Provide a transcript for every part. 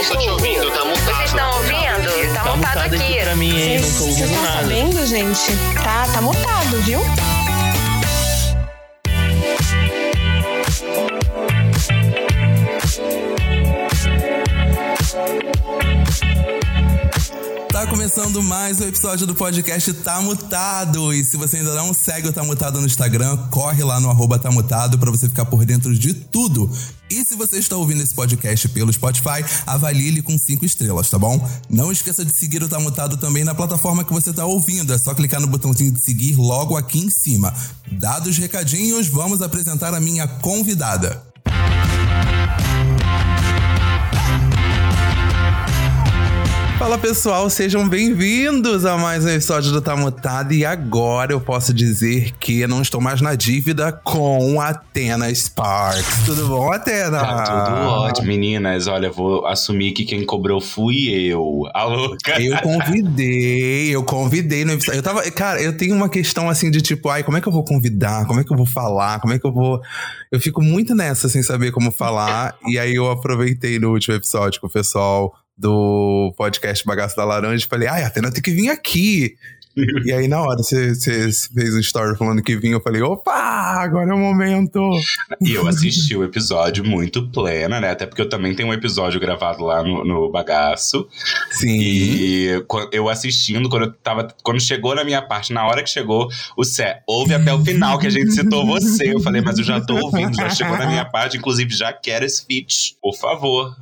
Não tô te ouvindo, tá mutado. Vocês estão ouvindo? Tá, mutado aqui. pra mim, hein? Não tô Vocês ouvindo estão sabendo, gente? Tá, tá mutado, viu? Começando mais um episódio do podcast Tá Mutado. E se você ainda não segue o Tá Mutado no Instagram, corre lá no arroba Tá Mutado pra você ficar por dentro de tudo. E se você está ouvindo esse podcast pelo Spotify, avalie ele com cinco estrelas, tá bom? Não esqueça de seguir o Tá Mutado também na plataforma que você tá ouvindo. É só clicar no botãozinho de seguir logo aqui em cima. Dados os recadinhos, vamos apresentar a minha convidada. Fala pessoal, sejam bem-vindos a mais um episódio do Tá Mutado. E agora eu posso dizer que não estou mais na dívida com Atena Sparks. Tudo bom, Atena? Tá tudo ótimo, meninas. Olha, vou assumir que quem cobrou fui eu. A louca. Eu convidei, eu convidei no episódio. Eu tava, cara, eu tenho uma questão assim de tipo, ai, como é que eu vou convidar? Como é que eu vou falar? Como é que eu vou. Eu fico muito nessa sem saber como falar. e aí eu aproveitei no último episódio com o pessoal do podcast Bagaço da Laranja e falei, ai, Atena tem que vir aqui. e aí, na hora, você você fez um story falando que vinha, eu falei, opa, agora é o momento. E eu assisti o episódio muito plena, né? Até porque eu também tenho um episódio gravado lá no, no Bagaço. Sim. E eu assistindo, quando eu tava. Quando chegou na minha parte, na hora que chegou, o Sé, ouve até o final que a gente citou você. Eu falei, mas eu já tô ouvindo, já chegou na minha parte, inclusive já quero esse feat. Por favor.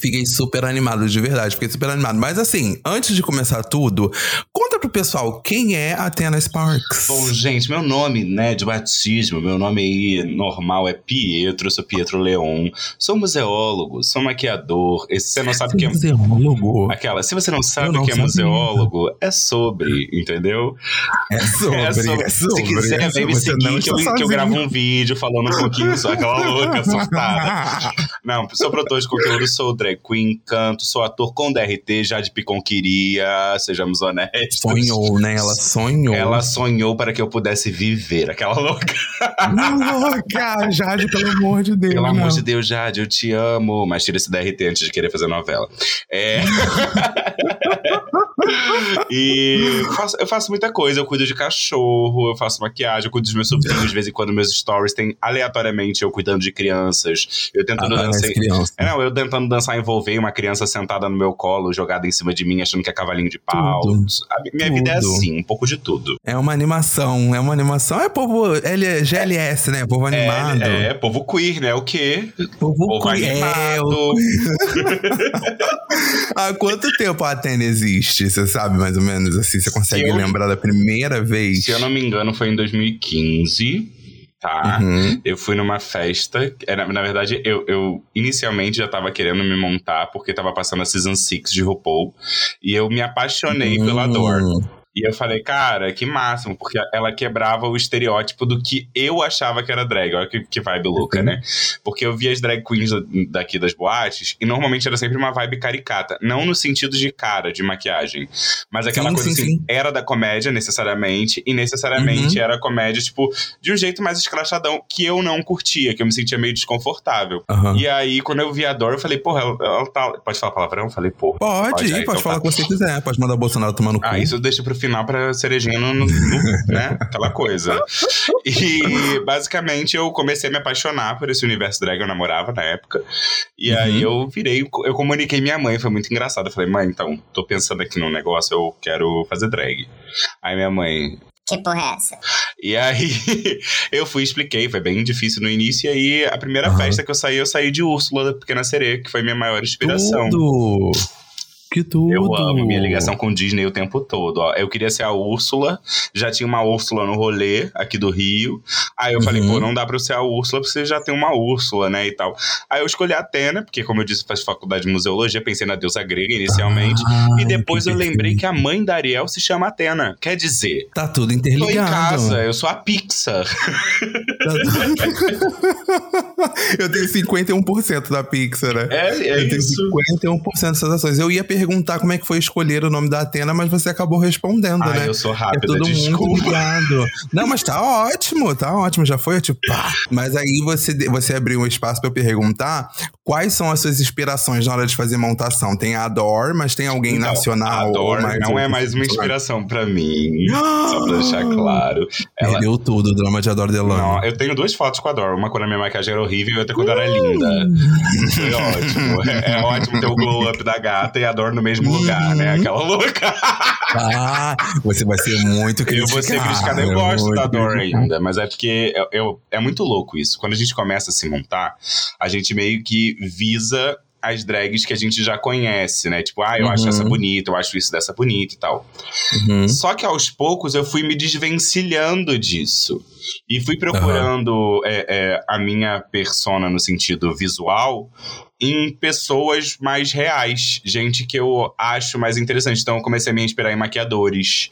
Fiquei super animado, de verdade, fiquei super animado. Mas assim, antes de começar tudo, conta pro pessoal quem é a Atena Sparks. Bom, gente, meu nome, né, de batismo, meu nome aí normal é Pietro, eu sou Pietro Leon. Sou museólogo, sou maquiador. E se você não sabe o que é. Museólogo. Aquela, se você não sabe o que é museólogo, é sobre, entendeu? É sobre, é sobre. Se quiser, é vem me sobre. Seguir que eu, que eu gravo um vídeo falando um pouquinho só, aquela louca, surtada. Não, sou produtor de conteúdo, sou drag queen, canto, sou ator com DRT, já de Picon queria, sejamos honestos. Sonhou, né? Ela sonhou. Ela sonhou para que eu pudesse viver, aquela louca. Louca, Jade, pelo amor de Deus. Pelo não. amor de Deus, Jade, eu te amo. Mas tira esse DRT antes de querer fazer novela. É. e faço- eu faço muita coisa. Eu cuido de cachorro, eu faço maquiagem, eu cuido dos meus sobrinhos. De vez em quando, meus stories tem aleatoriamente eu cuidando de crianças. Eu tentando Ah, dançar. as crianças. É, não, eu tentando dançar envolver uma criança sentada no meu colo, jogada em cima de mim, achando que é cavalinho de pau. Tudo. A minha vida é Tudo. assim, um pouco de tudo. É uma animação, é uma animação. É povo L, GLS, né? Povo animado. É, é, povo queer, né? O quê? Povo, Povo queer. É, animado. Há quanto tempo a Atena existe? Você sabe mais ou menos assim? Você consegue eu- lembrar da primeira vez? Se eu não me engano, foi em 2015, tá? Uhum. Eu fui numa festa. Era, na verdade, eu, eu inicialmente já tava querendo me montar porque tava passando a Season 6 de RuPaul. E eu me apaixonei pela Dor. E eu falei, cara, que máximo, porque ela quebrava o estereótipo do que eu achava que era drag. Olha que, que vibe louca, Uhum. né? Porque eu via as drag queens daqui das boates e normalmente era sempre uma vibe caricata. Não no sentido de cara, de maquiagem. Mas aquela Sim, coisa sim, assim, sim. era da comédia necessariamente, e necessariamente Uhum. era comédia, tipo, de um jeito mais escrachadão, que eu não curtia, que eu me sentia meio desconfortável. Aham. E aí, quando eu vi a Dor, eu falei, porra, ela, ela tá. Pode falar palavrão? Eu falei, porra. Pode, Pode, aí, pode então falar tá. o que você quiser. Pode mandar o Bolsonaro tomar no cu. Ah, isso eu deixo pro final pra cerejinha no, no- no- né? Aquela coisa. E basicamente eu comecei a me apaixonar por esse universo drag, eu namorava na época. E Uhum. aí eu virei, eu comuniquei minha mãe, foi muito engraçado. Eu falei, mãe, então, tô pensando aqui num negócio, eu quero fazer drag. Aí minha mãe. Que porra é essa? E aí eu fui e expliquei, foi bem difícil no início. E aí a primeira Aham. festa que eu saí, eu saí de Úrsula, da Pequena Sereia, que foi minha maior inspiração. Tudo. Que tudo. Eu amo minha ligação com Disney o tempo todo. Ó. Eu queria ser a Úrsula, já tinha uma Úrsula no rolê aqui do Rio. Aí eu falei, Uhum. pô, não dá pra eu ser a Úrsula, porque você já tem uma Úrsula, né? E tal. Aí eu escolhi a Atena, porque, como eu disse, faz faculdade de museologia, pensei na deusa grega inicialmente. Ah, e depois eu lembrei que a mãe da Ariel se chama Atena. Quer dizer. Tá tudo Tô interligado. em casa, eu sou a Pixar. eu tenho 51% da Pixar, né? É, é eu tenho isso. 51% dessas ações. Eu ia perguntar perguntar como é que foi escolher o nome da Atena, mas você acabou respondendo, né? eu sou rápida, é todo desculpa. muito ligado. Não, mas tá ótimo, tá ótimo. Já foi, tipo, pá. Mas aí você, você abriu um espaço pra eu perguntar quais são as suas inspirações na hora de fazer montação. Tem a Ador, mas tem alguém Então, nacional? Ador não é mais uma inspiração pra mim. só pra deixar claro. Ela, Perdeu tudo o drama de Ador Delano. Não, eu tenho duas fotos com a Dor. Uma quando a minha maquiagem era horrível e outra quando era linda. Foi ótimo. É, é ótimo ter o glow up da gata e a No mesmo lugar, né? Aquela louca. Ah, você vai ser muito Eu criticado. vou ser criticado. Eu gosto muito da Dor ainda, mas é porque eu, eu- é muito louco isso. Quando a gente começa a se montar, a gente meio que visa as drags que a gente já conhece, né? Tipo, ah, eu acho Uhum. essa bonita, eu acho isso dessa bonita e tal. Uhum. Só que aos poucos eu fui me desvencilhando disso. E fui procurando é, é, a minha persona no sentido visual em pessoas mais reais. Gente que eu acho mais interessante. Então eu comecei a me inspirar em maquiadores.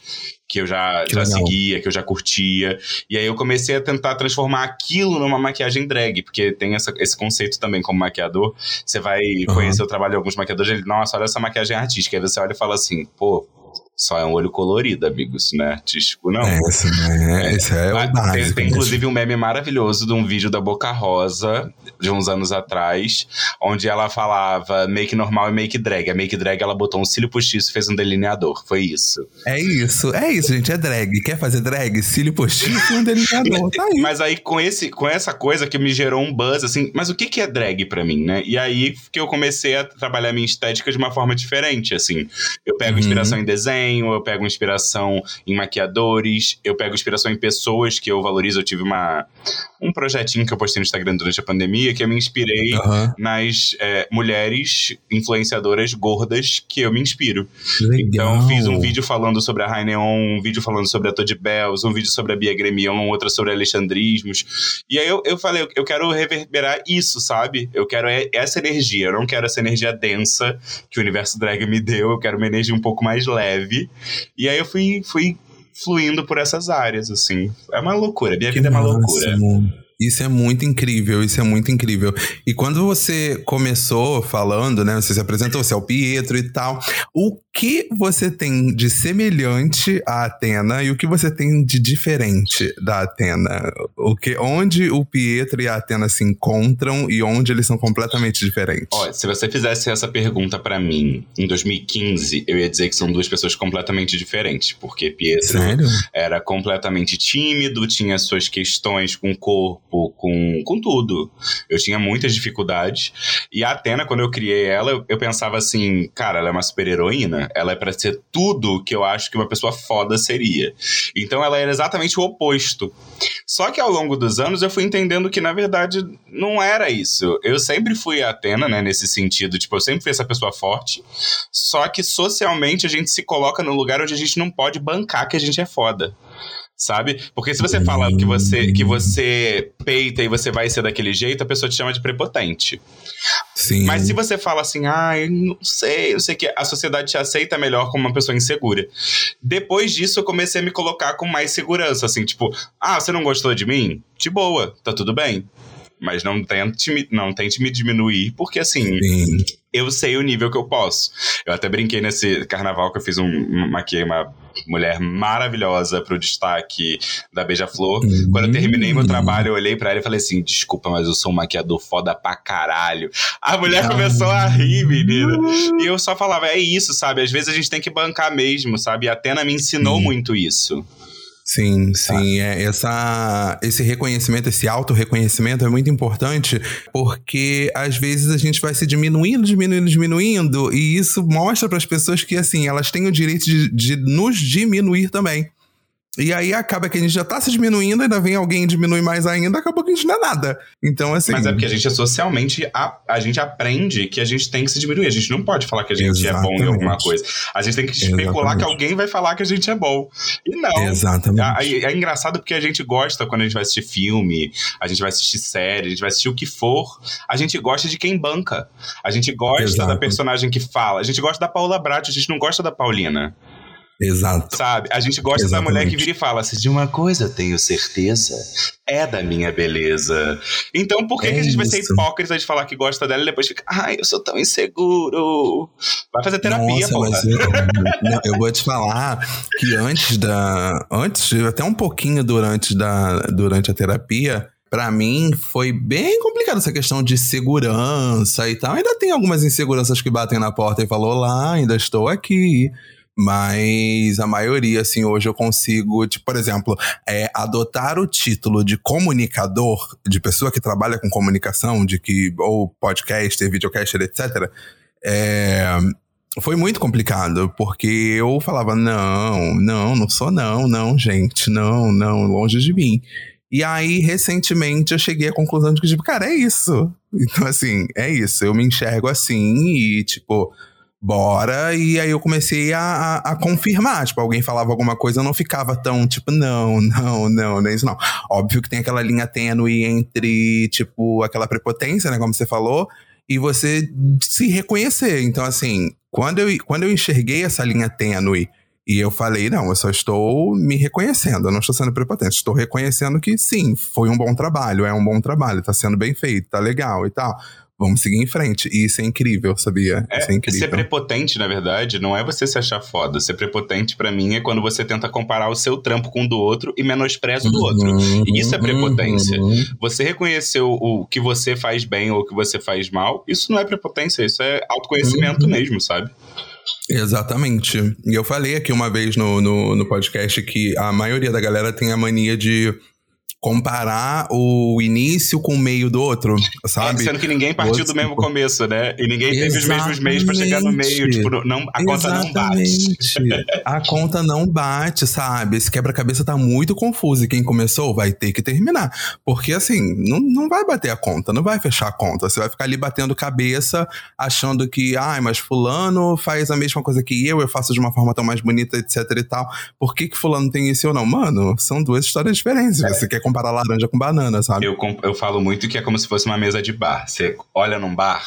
Que eu já, Que já legal. seguia, que eu já curtia. E aí eu comecei a tentar transformar aquilo numa maquiagem drag, porque tem essa- esse conceito também como maquiador. Você vai Aham. conhecer o trabalho de alguns maquiadores, ele, nossa, olha essa maquiagem artística. Aí você olha e fala assim, pô, só é um olho colorido, amigos, né? Artístico não. É, esse, é, é o Ah, básico. tem, tem né? inclusive um meme maravilhoso de um vídeo da Boca Rosa, de uns anos atrás, onde ela falava make normal e make drag. A make drag ela botou um cílio postiço e fez um delineador. Foi isso. É isso, é isso, gente. É drag. Quer fazer drag? Cílio postiço e um delineador. Tá aí. Mas aí, com, esse, com essa coisa que me gerou um buzz, assim, mas o que, que é drag pra mim, né? E aí que eu comecei a trabalhar minha estética de uma forma diferente, assim. Eu pego Uhum. inspiração em desenho, eu pego inspiração em maquiadores, eu pego inspiração em pessoas que eu valorizo. Eu tive uma, um projetinho que eu postei no Instagram durante a pandemia que eu me inspirei Aham. nas é, mulheres influenciadoras gordas que eu me inspiro. Legal. Então, fiz um vídeo falando sobre a Raineon, um vídeo falando sobre a Todd Bells, um vídeo sobre a Bia Gremion, outra sobre alexandrismos. E aí eu, eu falei, eu- quero reverberar isso, sabe? Eu quero e- essa energia, eu não quero essa energia densa que o universo drag me deu, eu quero uma energia um pouco mais leve. E aí eu fui, fui fluindo por essas áreas, assim. É uma loucura, minha Que vida é uma loucura. Isso é muito incrível, isso é muito incrível. E quando você começou falando, né? Você se apresentou, você é o Pietro e tal. O que você tem de semelhante à Atena e o que você tem de diferente da Atena? O que, onde o Pietro e a Atena se encontram e onde eles são completamente diferentes? Olha, se você fizesse essa pergunta pra mim em 2015, eu ia dizer que são duas pessoas completamente diferentes, porque Pietro Sério? era completamente tímido, tinha suas questões com o corpo, com, com tudo. Eu tinha muitas dificuldades. E a Atena, quando eu criei ela, eu, pensava assim, cara, ela é uma super-heroína, ela é pra ser tudo que eu acho que uma pessoa foda seria. Então ela era exatamente o oposto. Só que ao longo dos anos eu fui entendendo que, na verdade, não era isso. Eu sempre fui a Atena, né, nesse sentido. Tipo, eu sempre fui essa pessoa forte. Só que socialmente a gente se coloca no lugar onde a gente não pode bancar que a gente é foda. Sabe? Porque se você fala que você, que você peita e você vai ser daquele jeito, a pessoa te chama de prepotente. Sim. Mas se você fala assim, ah, eu não sei, não sei que, a sociedade te aceita melhor como uma pessoa insegura. Depois disso, eu comecei a me colocar com mais segurança, assim, tipo, ah, você não gostou de mim? De boa, tá tudo bem. Mas não tente me, não tente me diminuir, porque assim, Sim. eu sei o nível que eu posso. Eu até brinquei nesse carnaval que eu fiz um, um maquiei uma mulher maravilhosa pro destaque da Beija-Flor. Quando eu terminei meu trabalho, eu olhei pra ela e falei assim: desculpa, mas eu sou um maquiador foda pra caralho. A mulher começou a rir, menina. E eu só falava, é isso, sabe? Às vezes a gente tem que bancar mesmo, sabe? E a Atena me ensinou muito isso. Sim, sim. É, essa, esse reconhecimento, esse auto-reconhecimento é muito importante porque às vezes a gente vai se diminuindo, diminuindo, diminuindo, e isso mostra para as pessoas que assim elas têm o direito de, de nos diminuir também. E aí acaba que a gente já tá se diminuindo, ainda vem alguém diminuir mais ainda, acabou que a gente não é nada. Então, assim. Mas é porque a gente é socialmente, a, a gente aprende que a gente tem que se diminuir. A gente não pode falar que a gente é bom em Exatamente. alguma coisa. A gente tem que especular Exatamente. que alguém vai falar que a gente é bom. E não. Exatamente. É, é engraçado porque a gente gosta quando a gente vai assistir filme, a gente vai assistir série, a gente vai assistir o que for. A gente gosta de quem banca. A gente gosta Exato. da personagem que fala. A gente gosta da Paula Brat, a gente não gosta da Paulina. Exato. Sabe? A gente gosta Exatamente. da mulher que vira e fala: se de uma coisa eu tenho certeza, é da minha beleza. Então por que, É que a gente vai ser hipócrita de falar que gosta dela e depois fica, ai, eu sou tão inseguro? Vai fazer terapia, Nossa, porra. mas eu, não, eu vou te falar que antes da. Antes, até um pouquinho durante, da, durante a terapia, pra mim foi bem complicado essa questão de segurança e tal. Ainda tem algumas inseguranças que batem na porta e falam: Olá, ainda estou aqui. Mas a maioria, assim, hoje eu consigo, tipo, por exemplo, é, adotar o título de comunicador, de pessoa que trabalha com comunicação, de que, ou podcaster, videocaster, etc. É, foi muito complicado, porque eu falava, não, não, não sou não, não, gente, não, não, longe de mim. E aí, recentemente, eu cheguei à conclusão de que, tipo, cara, é isso. Então, assim, é isso. Eu me enxergo assim e, tipo, bora. E aí eu comecei a, a, a confirmar. Tipo, alguém falava alguma coisa, eu não ficava tão, tipo, não, não, não, não é isso não. Óbvio que tem aquela linha tênue entre, tipo, aquela prepotência, né, como você falou, e você se reconhecer. Então, assim, quando eu, quando eu enxerguei essa linha tênue e eu falei, não, eu só estou me reconhecendo, eu não estou sendo prepotente, estou reconhecendo que sim, foi um bom trabalho, é um bom trabalho, tá sendo bem feito, tá legal e tal. Vamos seguir em frente. E isso é incrível, sabia? É, isso é incrível. ser prepotente, na verdade, não é você se achar foda. Ser prepotente, pra mim, é quando você tenta comparar o seu trampo com o do outro e menospreza o do outro. Uhum, E isso é prepotência. uhum. Você reconhecer o, o que você faz bem ou o que você faz mal, isso não é prepotência, isso é autoconhecimento Uhum. mesmo, sabe? Exatamente. E eu falei aqui uma vez no, no, no podcast que a maioria da galera tem a mania de comparar o início com o meio do outro, sabe? Sendo que ninguém partiu Outro, do mesmo começo, né? E ninguém teve os mesmos meios pra chegar no meio. Exatamente. Tipo, não, a conta não bate. Exatamente. A conta não bate, sabe? Esse quebra-cabeça tá muito confuso. E quem começou vai ter que terminar. Porque, assim, não, não vai bater a conta, não vai fechar a conta. Você vai ficar ali batendo cabeça, achando que, ai, mas Fulano faz a mesma coisa que eu, eu faço de uma forma tão mais bonita, etc e tal. Por que, que Fulano tem isso ou não? Mano, são duas histórias diferentes. Você quer comparar laranja com banana, sabe? Eu, eu falo muito que é como se fosse uma mesa de bar. Você olha num bar,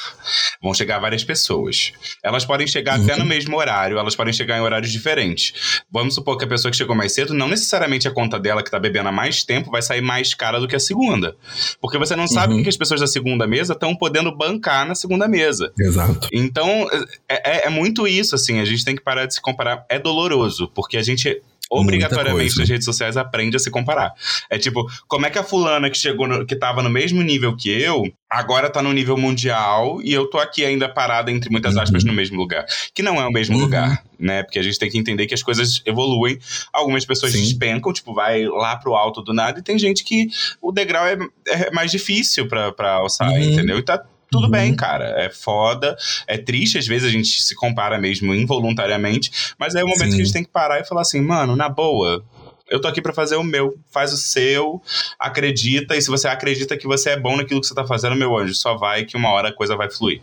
vão chegar várias pessoas. Elas podem chegar até Uhum. no mesmo horário, elas podem chegar em horários diferentes. Vamos supor que a pessoa que chegou mais cedo, não necessariamente a conta dela que tá bebendo há mais tempo vai sair mais cara do que a segunda. Porque você não sabe Uhum. o que as pessoas da segunda mesa estão podendo bancar na segunda mesa. Exato. Então, é, é- é muito isso, assim. A gente tem que parar de se comparar. É doloroso, porque a gente. Obrigatoriamente nas redes sociais aprende a se comparar. É tipo, como é que a fulana que chegou, no- que tava no mesmo nível que eu, agora tá no nível mundial e eu tô aqui ainda parada, entre muitas Uhum. aspas, no mesmo lugar. Que não é o mesmo Uhum. lugar, né? Porque a gente tem que entender que as coisas evoluem. Algumas pessoas Sim. despencam, tipo, vai lá pro alto do nada, e tem gente que o degrau é, é mais difícil pra, pra alçar, Uhum. entendeu? E tá tudo Uhum. bem, cara. É foda, é triste, às vezes a gente se compara mesmo involuntariamente, mas é o momento Sim. que a gente tem que parar e falar assim, mano, na boa. Eu tô aqui pra fazer o meu. Faz o seu, acredita, e se você acredita que você é bom naquilo que você tá fazendo, meu anjo, só vai que uma hora a coisa vai fluir.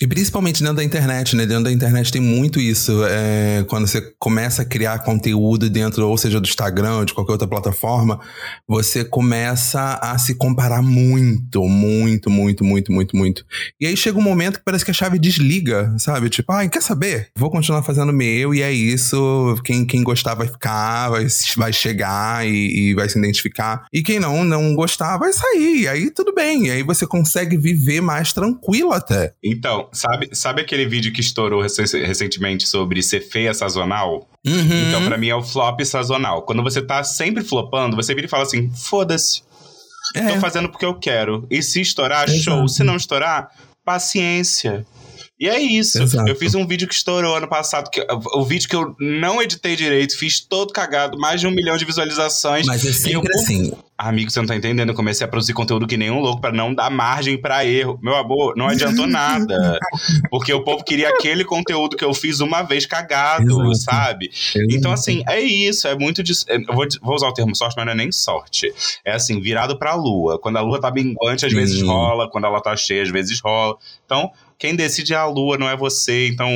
E principalmente dentro da internet, né? Dentro da internet tem muito isso. É, quando você começa a criar conteúdo dentro, ou seja, do Instagram ou de qualquer outra plataforma, você começa a se comparar muito, muito, muito, muito, muito, muito. E aí chega um momento que parece que a chave desliga, sabe? Tipo, ai, quer saber? Vou continuar fazendo meu e é isso. Quem, quem gostar vai ficar, vai, vai chegar e, e vai se identificar. E quem não, não gostar, vai sair. E aí tudo bem. E aí você consegue viver mais tranquilo até. Então, sabe, sabe aquele vídeo que estourou recen- recentemente sobre ser feia sazonal? Uhum. Então, pra mim, é o flop sazonal. Quando você tá sempre flopando, você vira e fala assim: foda-se, É. tô fazendo porque eu quero. E se estourar, Exato. show. Se não estourar, paciência. E é isso. Exato. Eu fiz um vídeo que estourou ano passado, que, o vídeo que eu não editei direito, fiz todo cagado, mais de um milhão de visualizações. Mas é E eu- sempre assim. Amigo, você não tá entendendo. Eu comecei a produzir conteúdo que nem um louco pra não dar margem pra erro. Meu amor, não adiantou nada. Porque o povo queria aquele conteúdo que eu fiz uma vez cagado, Exato. sabe? Então, assim, é isso. É muito. dis- Eu vou, vou usar o termo sorte, mas não é nem sorte. É assim, virado pra lua. Quando a lua tá minguante, às Sim. vezes rola. Quando ela tá cheia, às vezes rola. Então, quem decide é a lua, não é você. Então,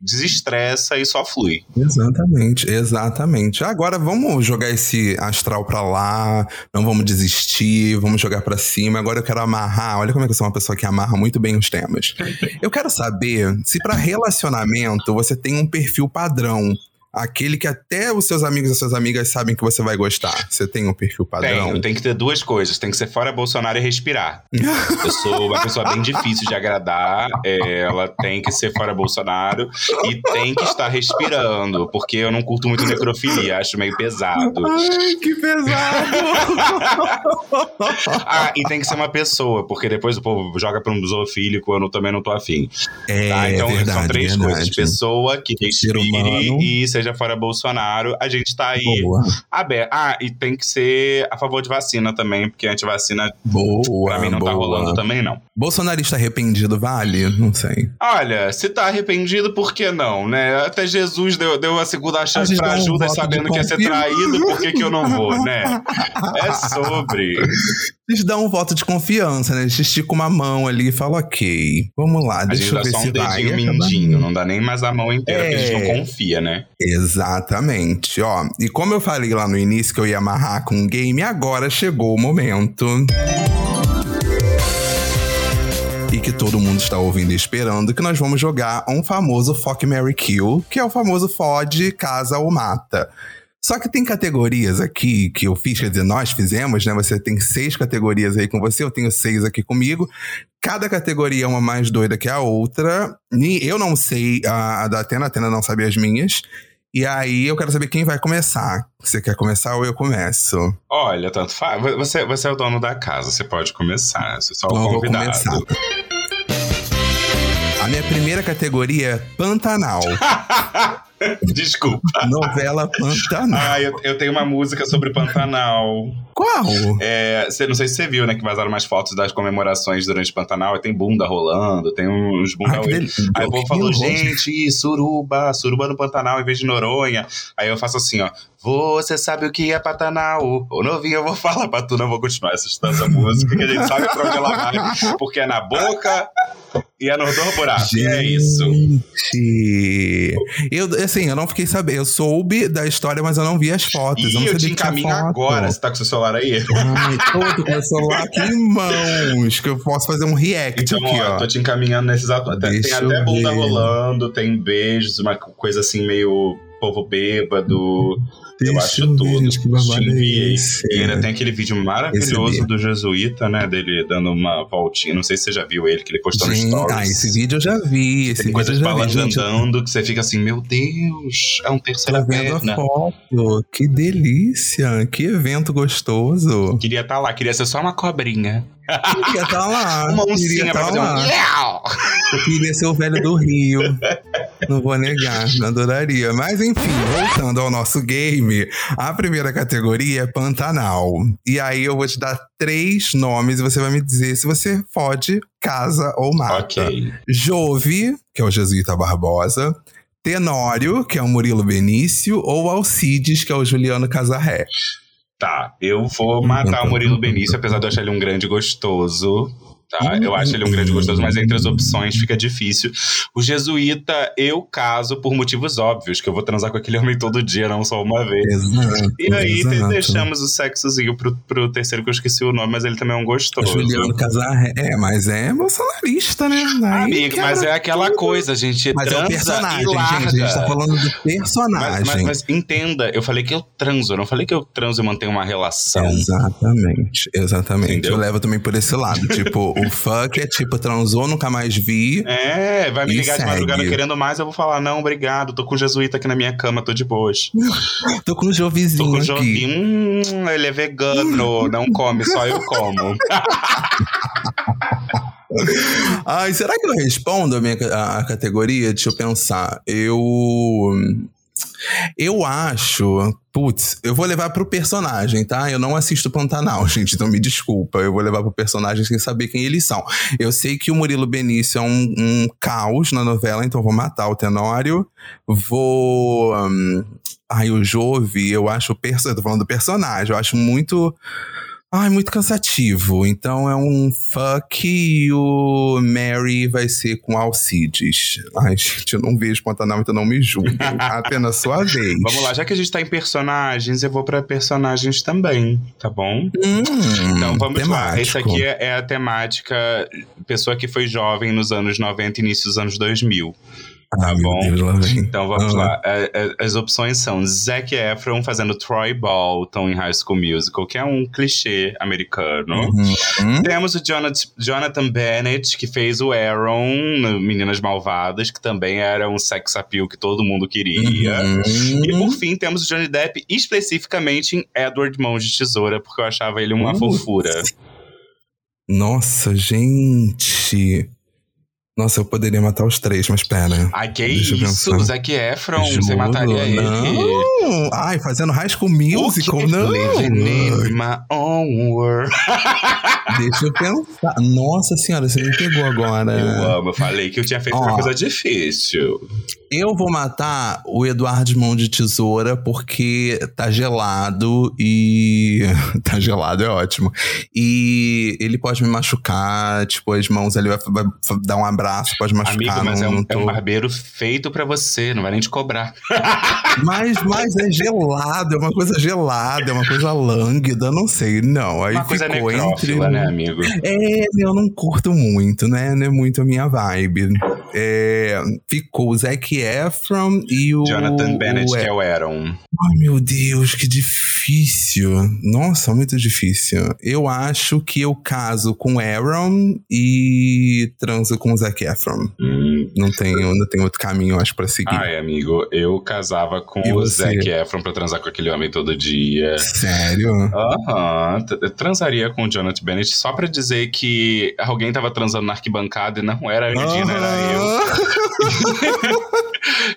desestressa e só flui. Exatamente, exatamente. Agora vamos jogar esse astral pra lá, não vamos desistir, vamos jogar pra cima. Agora eu quero amarrar. Olha como é que eu sou uma pessoa que amarra muito bem os temas. Eu quero saber se pra relacionamento você tem um perfil padrão. Aquele que até os seus amigos e as suas amigas sabem que você vai gostar. Você tem um perfil padrão? Tenho, tem que ter duas coisas. Tem que ser fora Bolsonaro e respirar. Eu sou uma pessoa bem difícil de agradar. é, ela tem que ser fora Bolsonaro e tem que estar respirando, porque eu não curto muito necrofilia, acho meio pesado. Ai, que pesado! Ah, e tem que ser uma pessoa, porque depois o povo joga pra um zoofílico, eu não- também não tô afim. É, Tá? Então verdade, são três verdade. coisas. Pessoa que respire e seja fora Bolsonaro. A gente tá aí Boa, aberto. Ah, e tem que ser a favor de vacina também, porque antivacina boa, pra mim não boa. tá rolando também, não. Bolsonarista arrependido vale? Não sei. Olha, se tá arrependido, por que não, né? Até Jesus deu, deu a segunda chance gente pra dá um Judas voto sabendo que ia ser traído, por que, que eu não vou, né? É sobre. Eles dão um voto de confiança, né? Eles esticam uma mão ali e falam, ok, vamos lá, A deixa gente eu dá ver só se um vai. dedinho mindinho, não dá nem mais a mão inteira, porque a gente É. não confia, né? Exatamente, ó. E como eu falei lá no início que eu ia amarrar com um game, agora chegou o momento. E que todo mundo está ouvindo e esperando que nós vamos jogar um famoso Fuck Mary Kill, que é o famoso fode, casa ou mata. Só que tem categorias aqui que eu fiz, quer dizer, nós fizemos, né? Você tem seis categorias aí com você, eu tenho seis aqui comigo. Cada categoria é uma mais doida que a outra. E eu não sei a, a da Atena, a Atena não sabe as minhas. E aí eu quero saber quem vai começar. Você quer começar ou eu começo? Olha, tanto faz. Você, você é o dono da casa, você pode começar. Você é só Então o eu vou convidado. começar. A minha primeira categoria é Pantanal. Desculpa. Novela Pantanal. Ah, eu, eu tenho uma música sobre Pantanal. Qual? É, cê- não sei se você viu, né, que vazaram mais fotos das comemorações durante Pantanal. e Tem bunda rolando, tem uns bunda Ah. Aí o povo falou, gente, suruba, suruba no Pantanal em vez de Noronha. Aí eu faço assim, ó. Você sabe o que é Pantanal? Ô novinho, eu vou falar pra tu, não vou continuar essa, essa música, que a gente sabe pra onde ela vai. Porque é na boca e é nos dois buracos. E é isso. Gente. Eu, assim, eu não fiquei sabendo. Eu soube da história, mas eu não vi as fotos. eu E eu sabia te encaminho agora. Você tá com seu celular aí? Ai, tô com meu celular aqui em mãos, que eu posso fazer um react Então, aqui, ó, ó. tô te encaminhando nesse exato. Tem, até eu bunda rolando, tem beijos, uma coisa assim meio povo bêbado. eu Deixa acho eu tudo. gente, que é enviei. E ainda tem aquele vídeo maravilhoso do Jesuíta, né? Dele dando uma voltinha. Não sei se você já viu ele, que ele postou no Gente, stories. ah, esse vídeo eu já vi. Esse Tem coisas andando que você fica assim, meu Deus, é um Tô terceira vendo a perna. foto. Que delícia. Que evento gostoso. Queria estar lá, queria ser só uma cobrinha. Queria estar lá. Uma queria oncinha pra tá fazer lá. um. Queria ser o velho do Rio. Não vou negar, não adoraria. Mas enfim, voltando ao nosso game, a primeira categoria é Pantanal. E aí eu vou te dar três nomes e você vai me dizer se você fode, casa ou mata. Ok. Jove, que é o Jesuíta Barbosa. Tenório, que é o Murilo Benício. Ou Alcides, que é o Juliano Casarré. Tá, eu vou matar o Murilo Benício, apesar de eu achar ele um grande gostoso. Tá, eu acho ele um grande gostoso, mas entre as opções fica difícil. O jesuíta, eu caso por motivos óbvios, que eu vou transar com aquele homem todo dia, não só uma vez. Exato. E aí exato. deixamos o sexozinho pro, pro terceiro, que eu esqueci o nome, mas ele também é um gostoso. Juliano Casarré. É, mas é bolsonarista, né? Aí Amigo, mas é aquela tudo. coisa, a gente Mas é o transa personagem, gente. A gente tá falando do personagem. Mas, mas- mas entenda, eu falei que eu transo, eu não falei que eu transo e mantenho uma relação. Exatamente, exatamente. Entendeu? Eu levo também por esse lado. tipo, o fuck é tipo, transou, nunca mais vi. É, vai me ligar de segue. madrugada querendo mais, eu vou falar, não, obrigado, tô com o jesuíta aqui na minha cama, tô de boas. Tô com Tô jovizinho com o. Jovinho, hum, ele é vegano, não come, só eu como. Ai, será que eu respondo a minha a, a categoria? Deixa eu pensar. Eu. Eu acho. Putz, eu vou levar pro personagem, tá? Eu não assisto Pantanal, gente, então me desculpa. Eu vou levar pro personagem sem saber quem eles são. Eu sei que o Murilo Benício é um, um caos na novela, então vou matar o Tenório. Vou. hum, ai, o Jove, eu acho. Eu tô falando do personagem, eu acho muito. Ai, muito cansativo. Então é um fuck e o Mary vai ser com Alcides. Ai, gente, eu não vejo Pantanal, então não me julguem. Apenas sua vez. Vamos lá, já que a gente tá em personagens, eu vou pra personagens também, tá bom? Hum, Então vamos lá. Esse temático. aqui é, é a temática pessoa que foi jovem nos anos 90 e início dos anos 2000. Tá Ah, meu bom? Deus. Então vamos Ah. lá. É, é, As opções são Zac Efron fazendo Troy Bolton em High School Musical, que é um clichê americano. Uhum. Temos o Jonathan, Bennett, que fez o Aaron no Meninas Malvadas, que também era um sex appeal que todo mundo queria. E Uhum. por fim, temos o Johnny Depp especificamente em Edward Mãos de Tesoura, porque eu achava ele uma fofura. Nossa, gente. Nossa, eu poderia matar os três, mas pera. Ai, que Deixa isso? pensar. Zac Efron, você Juro, mataria ele? Não. Ai, fazendo High School Musical, O quê? não. Living in my own world. Deixa eu pensar. Nossa senhora, você me pegou agora. Eu amo, eu falei que eu tinha feito Ó. uma coisa difícil. Eu vou matar o Eduardo de Mão de Tesoura porque tá gelado e. tá gelado, é ótimo. E ele pode me machucar, tipo, as mãos ele vai, vai dar um abraço, pode machucar. Amigo, mas não, é um, não é tô... um barbeiro feito pra você, não vai nem te cobrar. mas, mas é gelado, é uma coisa gelada, é uma coisa lânguida, não sei, não. Aí uma coisa ficou entre. necrófila, amigo? É, eu não curto muito, né? Não é muito a minha vibe. É, ficou o Zac Efron e o. Jonathan Bennett, o que é o Aaron. Ai, meu Deus, que difícil. Nossa, muito difícil. Eu acho que eu caso com Aaron e transo com o Zac Efron. Hum. Não tenho, não tenho outro caminho, acho, pra seguir. Ai, amigo, eu casava com E o você? Zac Efron pra transar com aquele homem todo dia. Sério? Aham, eu transaria com o Jonathan Bennett só pra dizer que alguém tava transando na arquibancada e não era a Regina, era eu.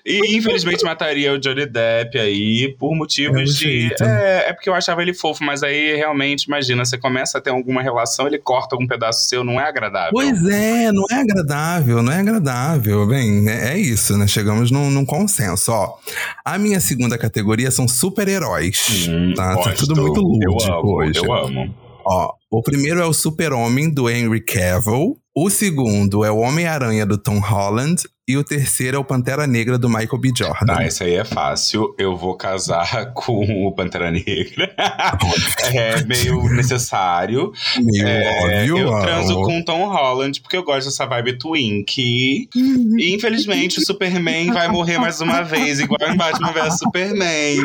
E infelizmente mataria o Johnny Depp aí por motivos de. É, é porque eu achava ele fofo, mas aí realmente, imagina, você começa a ter alguma relação, ele corta algum pedaço seu, não é agradável. Pois é, não é agradável, não é agradável. Bem, é, é isso, né? Chegamos num, num consenso. Ó, a minha segunda categoria são super-heróis. Hum, tá? Tá tudo muito lúdico eu amo, hoje. Eu amo. Ó, o primeiro é o Super-Homem do Henry Cavill. O segundo é o Homem-Aranha do Tom Holland. E o terceiro é o Pantera Negra do Michael B. Jordan. Tá, esse aí é fácil. Eu vou casar com o Pantera Negra. é meio necessário. Meio É, óbvio. eu ó. transo com o Tom Holland porque eu gosto dessa vibe twink. E infelizmente o Superman vai morrer mais uma vez, igual em Batman vs Superman.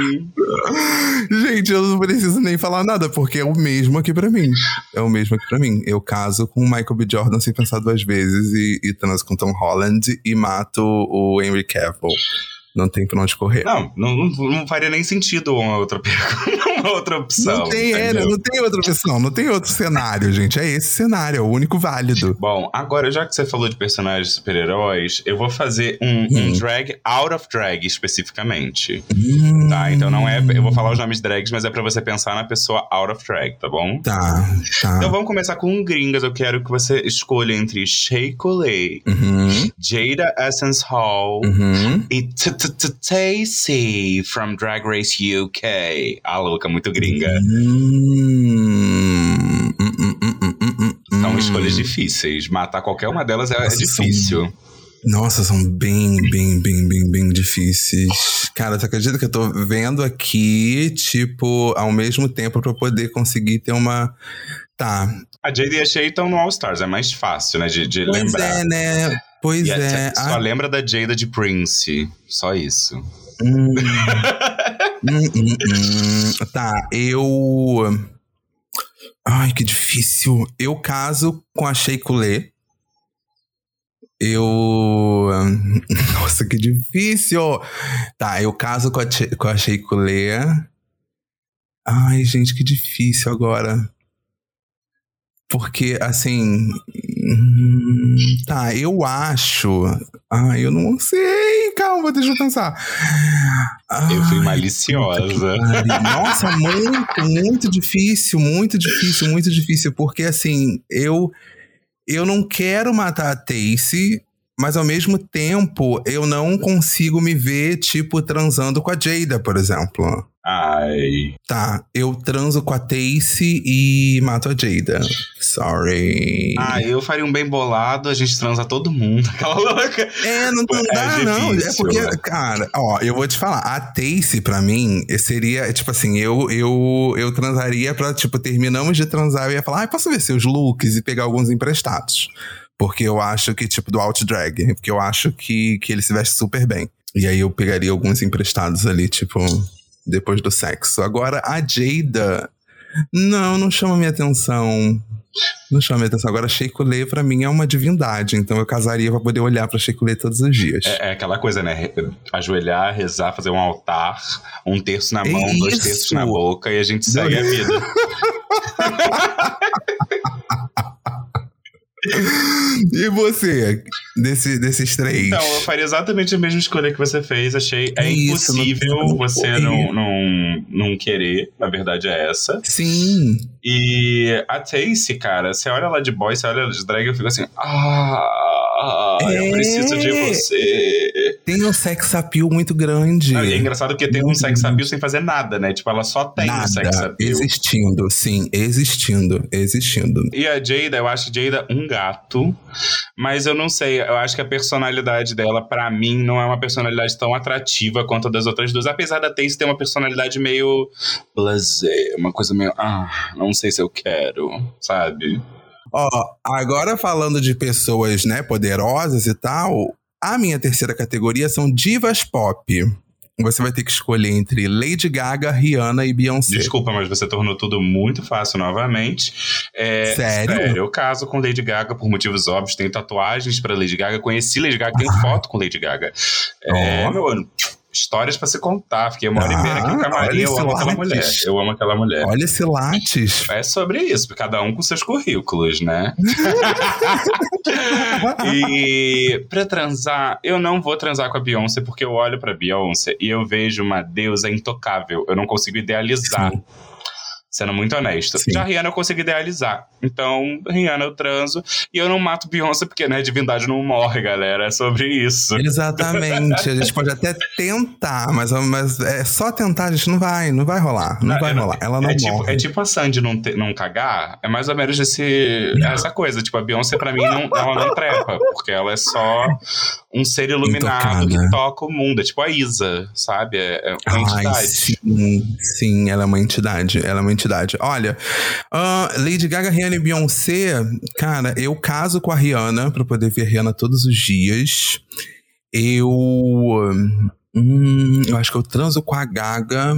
Gente, eu não preciso nem falar nada, porque é o mesmo aqui pra mim. É o mesmo aqui pra mim. Eu caso com o Michael B. Jordan sem pensar duas vezes e, e transo com Tom Holland e mato o Henry Cavill. Não tem pra onde correr. Não, não, não, faria nem sentido uma outra, uma outra opção. Não tem, é, não tem outra opção, não tem outro cenário, gente. É esse cenário, é o único válido. Bom, agora, já que você falou de personagens super-heróis, eu vou fazer um, um Hum. drag out of drag especificamente. Hum, Tá? Então não é. Eu vou falar os nomes drags, mas é pra você pensar na pessoa out of drag, tá bom? Tá, tá. Então vamos começar com gringas. Eu quero que você escolha entre Shea Coulee, Uhum, Jada Essence Hall uhum. e T- T- T- Tacy from Drag Race UK. Ah, louca, muito gringa. Hum, hum, hum, São escolhas difíceis. Matar qualquer uma delas é, difícil. Nossa, são bem, bem, bem, bem, bem difíceis. Cara, você acredita que eu tô vendo aqui, tipo, ao mesmo tempo pra eu poder conseguir ter uma. Tá. A Jada e a Shea estão no All Stars, é mais fácil, né, de, de Pois lembrar. é, né? Pois E a- é. Só Ah, lembra da Jada de Prince. Só isso. hum. Hum, hum, hum. Tá, eu. Ai, que difícil. Eu caso com a Shea Coulee. Eu. Nossa, que difícil! Tá, eu caso com a, com a Shea Coulee. Ai, gente, que difícil agora. Porque, assim. Tá, eu acho. Ai, eu não sei. Calma, deixa eu pensar. Eu fui maliciosa. Nossa, muito, muito difícil, muito difícil, muito difícil. Porque assim, eu eu não quero matar a Tacy, mas ao mesmo tempo eu não consigo me ver, tipo, transando com a Jada, por exemplo. Ai. Tá, eu transo com a Tacy e mato a Jada. Sorry. Ah, eu faria um bem bolado, a gente transa todo mundo. Aquela louca. É, não, não É dá, não. É porque, cara, ó, eu vou te falar, a Tace, pra mim, seria, tipo assim, eu, eu, eu transaria pra, tipo, terminamos de transar, eu ia falar, ah, posso ver seus looks e pegar alguns emprestados. Porque eu acho que, tipo, do out drag. Porque eu acho que, que ele se veste super bem. E aí eu pegaria alguns emprestados ali, tipo, depois do sexo. Agora, a Jada. Não, não chama minha atenção. Não chama minha atenção. Agora, Sheikulé, pra mim, é uma divindade. Então eu casaria pra poder olhar pra Sheikulé todos os dias. É, é aquela coisa, né? Ajoelhar, rezar, fazer um altar, um terço na mão, É dois terços na boca e a gente segue a vida. E você, desse, desses três? Então, eu faria exatamente a mesma escolha que você fez. Achei é É isso, não impossível como você correr. não, não, não querer. A verdade é essa. Sim. E a Tacy, cara, você olha ela de boy, você olha ela de drag, eu fico assim, ah, eu É. preciso de você. Tem um sex appeal muito grande. Ah, e é engraçado porque tem um sex appeal sem fazer nada, né? Tipo, ela só tem um sex Nada. appeal. Existindo, sim. Existindo. Existindo. E a Jada, eu acho Jada um gato, mas eu não sei, eu acho que a personalidade dela, pra mim, não é uma personalidade tão atrativa quanto a das outras duas, apesar da Tace ter uma personalidade meio blasé, uma coisa meio, ah, não sei se eu quero, sabe? Ó, agora falando de pessoas, né, poderosas e tal, a minha terceira categoria são divas pop. Você vai ter que escolher entre Lady Gaga, Rihanna e Beyoncé. Desculpa, mas você tornou tudo muito fácil novamente. É, Sério? Eu caso com Lady Gaga por motivos óbvios. Tenho tatuagens pra Lady Gaga. Conheci Lady Gaga, tenho foto com Lady Gaga. É, Ó. meu ano. Histórias pra se contar. Fiquei uma hora e meia aqui no Ah, camarim. olha Eu amo aquela lápis. mulher. Eu amo aquela mulher. Olha esse látis. É sobre isso, cada um com seus currículos, né? e pra transar, eu não vou transar com a Beyoncé porque eu olho pra Beyoncé e eu vejo uma deusa intocável. Eu não consigo idealizar. Sim. Sendo muito honesto. Sim. Já a Rihanna eu consigo idealizar. Então, Rihanna eu transo. E eu não mato Beyoncé porque, né, divindade não morre, galera. É sobre isso. Exatamente. A gente pode até tentar, mas, mas é só tentar, a gente não vai, não vai rolar. Não, Não, vai não- rolar. Ela não é, tipo, morre. é tipo a Sandy não, te- não cagar. É mais ou menos esse, essa coisa. Tipo, a Beyoncé, pra mim, não, ela não trepa. Porque ela é só um ser iluminado Intocada. que toca o mundo. É tipo a Isa, sabe? É, é uma Ai, entidade. sim, sim, ela é uma entidade. Ela é uma entidade. Olha, ah, Lady Gaga, Rihanna e Beyoncé, cara, eu caso com a Rihanna pra poder ver a Rihanna todos os dias. Eu. hum, eu acho que eu transo com a Gaga.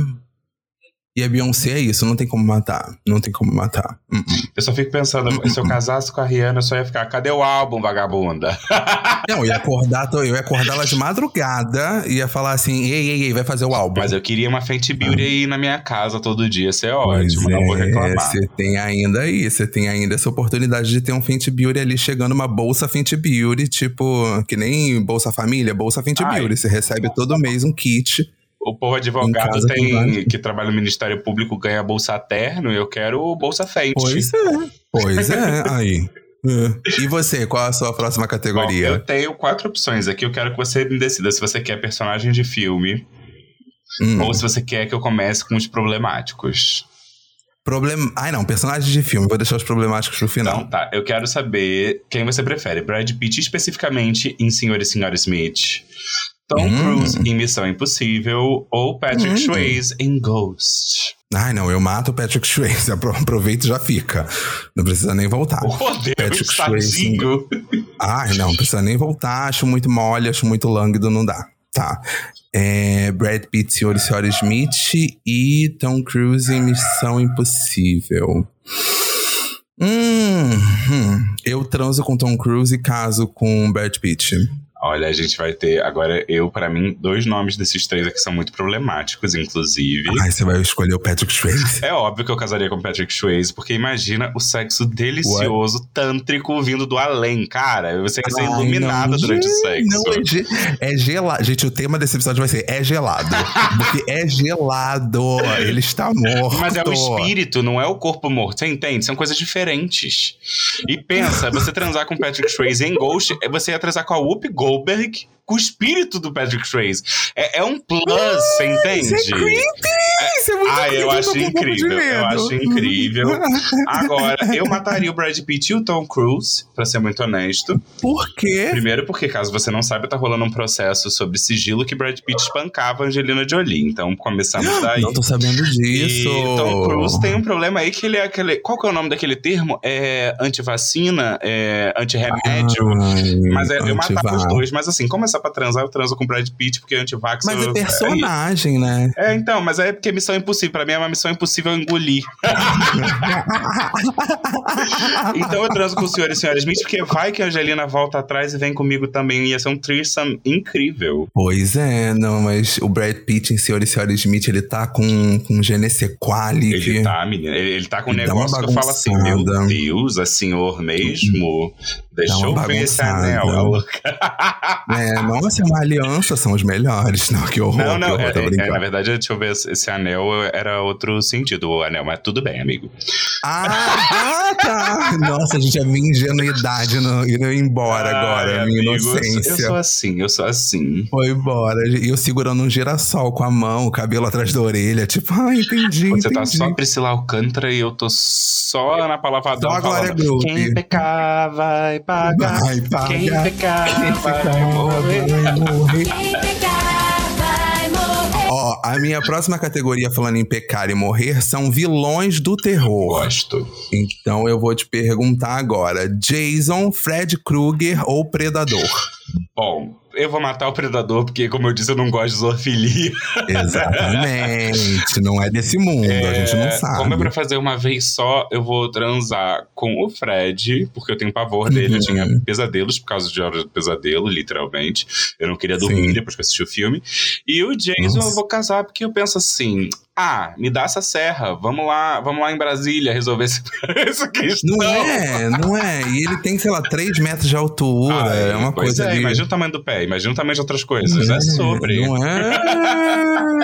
E a Beyoncé é isso, não tem como matar. Não tem como matar. Hum, hum. Eu só fico pensando, se eu casasse com a Rihanna, eu só ia ficar, cadê o álbum, vagabunda? Não, eu ia acordar, eu ia acordar ela de madrugada e ia falar assim: ei, ei, ei, vai fazer o álbum. Mas eu queria uma Fenty Beauty aí na minha casa todo dia. Isso é ótimo, não vou é, reclamar. Você tem ainda aí, você tem ainda essa oportunidade de ter um Fenty Beauty ali chegando uma bolsa Fenty Beauty, tipo, que nem Bolsa Família, Bolsa Fenty Ai. Beauty. Você recebe todo mês um kit. O povo advogado tem que trabalha no Ministério Público ganha bolsa terno e eu quero bolsa Fenty. Pois é, pois é, aí. É. E você, qual a sua próxima Bom, categoria? eu tenho quatro opções aqui. Eu quero que você me decida se você quer personagem de filme Hum, ou se você quer que eu comece com os problemáticos. problem... Ai, não, personagens de filme. Vou deixar os problemáticos pro final. Então, tá. Eu quero saber quem você prefere. Brad Pitt especificamente em Senhor e Senhora Smith. Tom Hum. Cruise em Missão Impossível ou Patrick Hum. Swayze em Ghost. Ai, não, eu mato o Patrick Swayze. Apro- Aproveita e já fica. Não precisa nem voltar. Oh, Deus, Patrick Swayze. Ai, não, precisa nem voltar. Acho muito mole, acho muito lânguido, não dá. Tá. É, Brad Pitt, Senhor e Senhora Smith e Tom Cruise em Missão Impossível. Hum, hum, eu transo com Tom Cruise e caso com Brad Pitt. Olha, a gente vai ter agora, eu, pra mim, dois nomes desses três aqui são muito problemáticos, inclusive. Ai, você vai escolher o Patrick Swayze. É óbvio que eu casaria com Patrick Swayze, porque imagina o sexo delicioso, tântrico, vindo do além, cara. Você ia ser Ai, iluminada não, durante o gente, sexo. Não, é, ge- é gelado. Gente, o tema desse episódio vai ser É gelado. Porque é gelado. Ele está morto. Mas é o espírito, não é o corpo morto. Você entende? São coisas diferentes. E pensa, você transar com Patrick Swayze em Ghost, você ia transar com a Whoopi Goldberg com o espírito do Patrick Swayze. É, é um plus, você entende? Isso é creepy! Isso é muito Ah, eu acho incrível. Eu acho incrível. Agora, eu mataria o Brad Pitt e o Tom Cruise, pra ser muito honesto. Por quê? Primeiro, porque, caso você não saiba, tá rolando um processo sobre sigilo que Brad Pitt espancava a Angelina Jolie. Então, começamos daí. Não tô sabendo disso. E Tom Cruise tem um problema aí que ele é aquele. Qual que é o nome daquele termo? É antivacina? É antirremédio? Ai, mas é, eu matava os dois. Mas assim, como é só pra transar, eu transo com o Brad Pitt, porque antivax. Mas eu- é personagem, né? É, então, mas é porque é missão impossível. Pra mim é uma missão impossível engolir. então eu transo com o senhor e senhora Smith, porque vai que a Angelina volta atrás e vem comigo também. Ia ser um threesome incrível. Pois é, não, mas o Brad Pitt em Senhor e Senhora Smith, ele tá com, com Genesequali. Ele que... tá, menina. Ele, ele tá com um Ele negócio que eu falo assim: meu. Deus, é senhor mesmo. Deixa eu ver esse bagunçada. anel. É, nossa, é uma aliança, são os melhores. Não, que horror, Não, não, horror, é, é, na verdade, deixa eu ver, esse anel era outro sentido, o anel, mas tudo bem, amigo. Ah, ah, tá. Nossa, gente, a minha ingenuidade no, indo embora agora, a minha amigo, eu sou- inocência. Eu sou assim, eu sou assim. Foi embora. E eu segurando um girassol com a mão, o cabelo atrás da orelha. Tipo, ah, entendi, Você tá entendi. só Priscila Alcântara e eu tô só na palavra Só a Glória falando. Groove. Quem pecar vai pagar. Vai pagar. Quem pecar Quem vai ficar morrer. vai morrer. Quem pecar vai morrer. Ó, a minha próxima categoria falando em pecar e morrer são vilões do terror. Gosto. Então eu vou te perguntar agora: Jason, Fred Krueger ou Predador? Bom, eu vou matar o predador, porque, como eu disse, eu não gosto de zoofilia. Exatamente. não é desse mundo, a gente não É, sabe. Como é pra fazer uma vez só, eu vou transar com o Fred, porque eu tenho pavor dele. Eu Uhum. tinha pesadelos por causa de Hora do Pesadelo, literalmente. Eu não queria dormir Sim. depois que eu assisti o filme. E o Jason Nossa. eu vou casar, porque eu penso assim. Ah, me dá essa serra, vamos lá, vamos lá em Brasília resolver esse- essa questão. Não é, não é. E ele tem, sei lá, 3 metros de altura. Ai, é uma pois coisa é, de... imagina o tamanho do pé, tamanho de outras coisas. É, sobre. Não é.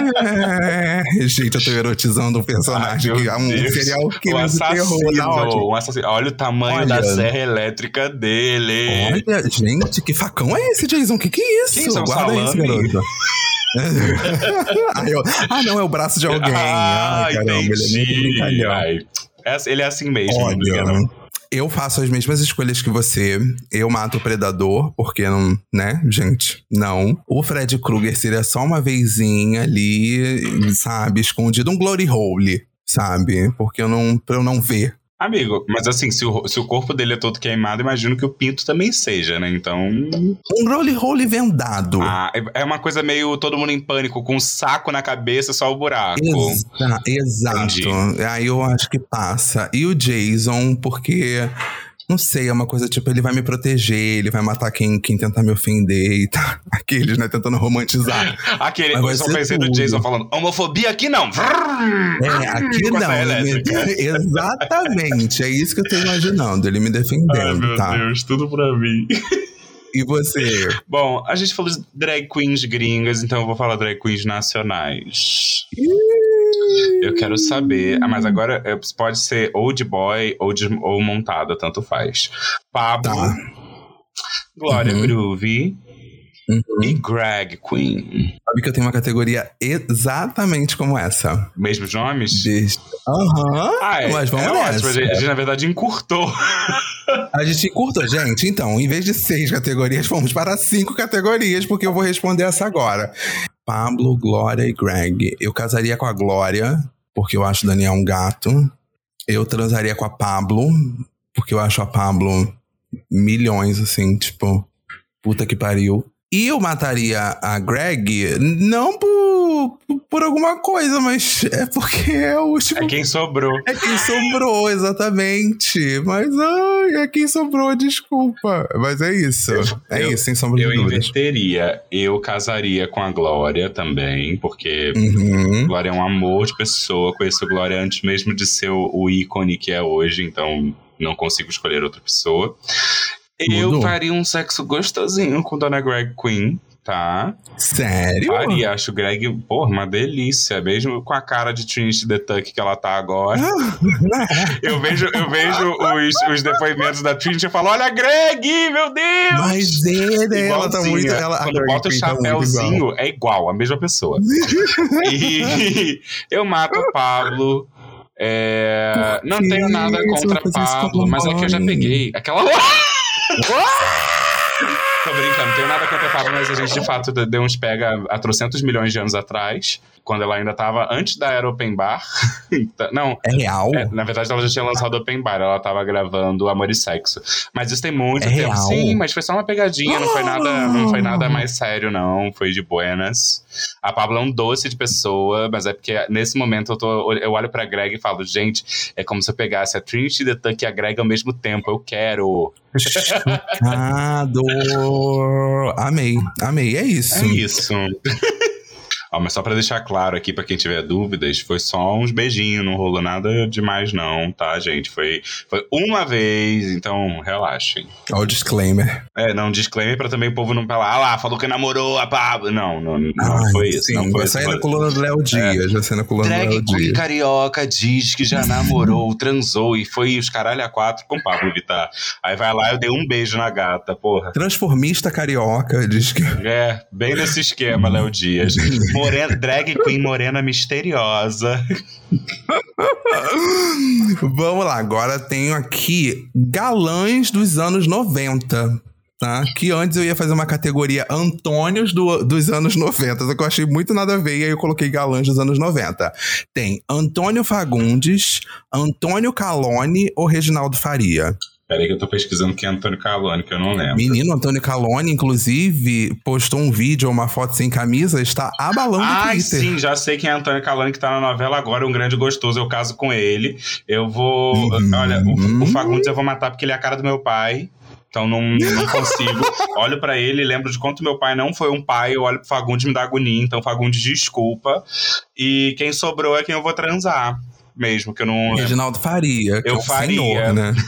Gente, eu tô erotizando um personagem que é um Deus. serial killer de terror assassino, o assassino. Olha o tamanho Olha. da serra elétrica dele. Olha, gente, que facão é esse, Jason? Que que é isso? Que é um Guarda isso, garoto. ah, eu- ah, não, é o braço de alguém. Ah, Ai, caramba, ele é entendi. brincalhão. Ai, é- Ele é assim mesmo, liga não. Eu faço as mesmas escolhas que você. Eu mato o predador, porque não, né, gente? Não. O Fred Krueger seria só uma vezinha ali, sabe, escondido, um glory hole, sabe? Porque eu não, pra eu não ver. Amigo, mas assim, se o, se o corpo dele é todo queimado, imagino que o pinto também seja, né? Então. Um glory hole vendado. ah, é- é uma coisa meio todo mundo em pânico, com um saco na cabeça, só o buraco. Exa- exato. Entendi. Aí eu acho que passa. E o Jason, porque. Não sei, é uma coisa tipo, ele vai me proteger, ele vai matar quem, quem tentar me ofender e tá. Aqueles, né, tentando romantizar. Aquele, eu só pensei do tudo. Jason falando, homofobia aqui não. É, aqui não. Exatamente, é isso que eu tô imaginando, ele me defendendo, tá? Deus, tudo pra mim. E você? Bom, a gente falou de drag queens gringas, então eu vou falar drag queens nacionais. Eu quero saber. Ah, mas agora é, pode ser ou de boy ou, de, ou montada, tanto faz. Pablo, Tá. Glória Uhum. Groove Uhum. e Greg Queen. Sabe que eu tenho uma categoria exatamente como essa. Mesmos nomes? Aham, Ah, é, mas vamos é nessa. ótimo. A gente, a gente, na verdade, encurtou. A gente curta, gente. Então, em vez de seis categorias, fomos para cinco categorias, porque eu vou responder essa agora. Pablo, Glória e Greg. Eu casaria com a Glória, porque eu acho o Daniel um gato. Eu transaria com a Pablo, porque eu acho a Pablo milhões, assim, tipo, puta que pariu. E eu mataria a Greg, não por, por alguma coisa, mas é porque é o último É quem sobrou. é quem sobrou, exatamente. Mas ai, é quem sobrou, desculpa. Mas é isso. é eu- isso, sem sombra Eu de dúvidas. inverteria. Eu casaria com a Glória também, porque Uhum. Glória é um amor de pessoa. Conheço Glória antes mesmo de ser o, o ícone que é hoje, então não consigo escolher outra pessoa. Eu Tudo. faria um sexo gostosinho com Dona Greg Queen. tá? Sério? Faria, acho o Greg, porra, uma delícia. Mesmo com a cara de Trinity the Tuck que ela tá agora. eu vejo, eu vejo os, os depoimentos da Trinity e falo: Olha, Greg, meu Deus! Mas ele, ela tá muito. Ela, Quando bota o tá chapéuzinho, é igual, a mesma pessoa. e eu mato o Pablo. É, não tenho nada contra Pablo, mas é que eu já peguei. Aquela. Tô brincando, não tenho nada contra a mas a gente de fato deu uns pega há trocentos milhões de anos atrás, quando ela ainda tava antes da Era Open Bar. Então, não, É real? é, na verdade, ela já tinha lançado Open Bar, ela tava gravando Amor e Sexo. Mas isso tem muito É tempo. real? Sim, mas foi só uma pegadinha, não foi nada, não foi nada mais sério, não. Foi de buenas. A Pablo é um doce de pessoa, mas é porque nesse momento eu, tô, eu olho pra Greg e falo, gente, é como se eu pegasse a Trinity the Tuck e a Greg ao mesmo tempo. Eu quero. Chocado. Amei, amei. É isso. É isso. Ó, mas só pra deixar claro aqui pra quem tiver dúvidas, foi só uns beijinhos, não rolou nada demais não, tá, gente? Foi, foi uma vez, então relaxem. Olha o disclaimer. É, não, disclaimer pra também o povo não falar, ah lá, falou que namorou a Pablo. Não, não, não Ai, foi isso. Sim, não foi vai isso. sair na coluna do Léo Dias. Vai sair na coluna do Léo Dias. carioca diz que já namorou, transou e foi os caralho a quatro com Pablo Vittar. Aí vai lá, eu dei um beijo na gata, porra. Transformista carioca diz que. É, bem nesse esquema, Léo Dias. Morena, drag Queen morena misteriosa. Vamos lá, agora tenho aqui galãs dos anos 90. Tá? Que antes eu ia fazer uma categoria Antônios do- dos anos 90, só que eu achei muito nada a ver, e aí eu coloquei galãs dos anos 90. Tem Antônio Fagundes, Antônio Calone ou Reginaldo Faria. Peraí que eu tô pesquisando quem é Antônio Calone, que eu não lembro. Menino Antônio Calone, inclusive, postou um vídeo ou uma foto sem camisa, está abalando o Ai, Twitter. sim, já sei quem é Antônio Calone que tá na novela agora, um grande gostoso, eu caso com ele. Eu vou. Uhum. Olha, o, o Fagundes eu vou matar porque ele é a cara do meu pai. Então não, não consigo. olho pra ele, lembro de quanto meu pai não foi um pai. Eu olho pro Fagundes me dá agonia. Então, Fagundes, desculpa. E quem sobrou é quem eu vou transar. Mesmo, que eu não. Reginaldo Faria. Eu é faria. Senhor, né?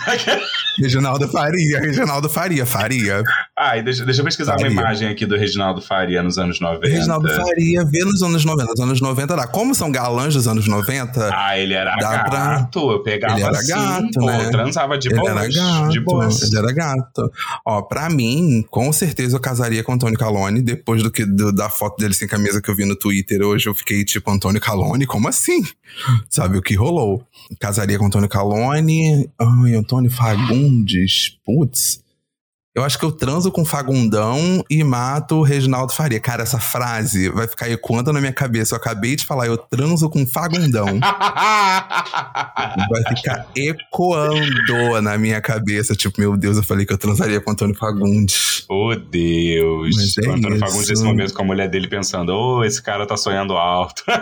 Reginaldo Faria, Reginaldo Faria, Faria. Ai, deixa, deixa eu pesquisar Faria. uma imagem aqui do Reginaldo Faria nos anos 90. Reginaldo Faria vê nos anos 90. Nos anos 90 dá. Como são galãs dos anos 90, Ah, ele era Dá pra- gato. Eu pegava Ele era assim, gato, pô, né? transava de ele boas. era gato. de boas. Ele era gato. Ó, pra mim, com certeza eu casaria com Antônio Calone. Depois do que do- da foto dele sem camisa que eu vi no Twitter hoje, eu fiquei tipo, Antônio Calone? Como assim? Sabe o que rolou? Casaria com Antônio Calone. Ai, Antônio Fagundes. Putz. Eu acho que eu transo com Fagundão e mato o Reginaldo Faria. Cara, essa frase vai ficar ecoando na minha cabeça. Eu acabei de falar, eu transo com Fagundão. vai ficar ecoando na minha cabeça. Tipo, meu Deus, eu falei que eu transaria com Antônio Fagundes. oh, Deus. Mas é o Antônio isso. Fagundes nesse momento com a mulher dele pensando, ô, esse cara tá sonhando alto.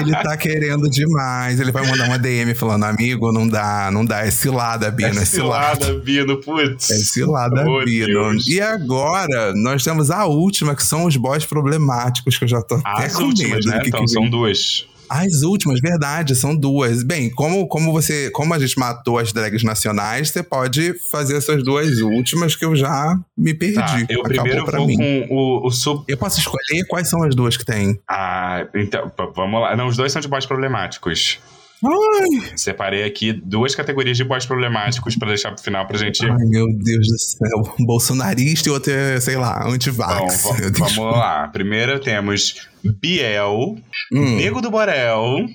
Ele tá querendo demais. Ele vai mandar uma DM falando, amigo, não dá, não dá. É cilada, Bino, é, cilada. cilada, Bino, putz. É cilada, Oh, Bino. Deus. E agora, nós temos a última, que são os boys problemáticos, que eu já tô até As com últimas, medo né? que Então, que são duas. As últimas, verdade, são duas. Bem, como, como você, como a gente matou as drags nacionais, você pode fazer essas duas últimas que eu já me perdi. Tá, eu Acabou primeiro pra vou mim. com o, o sub. Eu posso escolher quais são as duas que tem. Ah, então, vamos lá. Não, os dois são de boys problemáticos. Ai, Separei aqui duas categorias de boys problemáticos pra deixar pro final pra gente. ai, meu Deus do céu. Um bolsonarista e outro é, sei lá, Bom, antivax. Deus. vamos lá. Primeiro temos Biel, Hum. Nego do Borel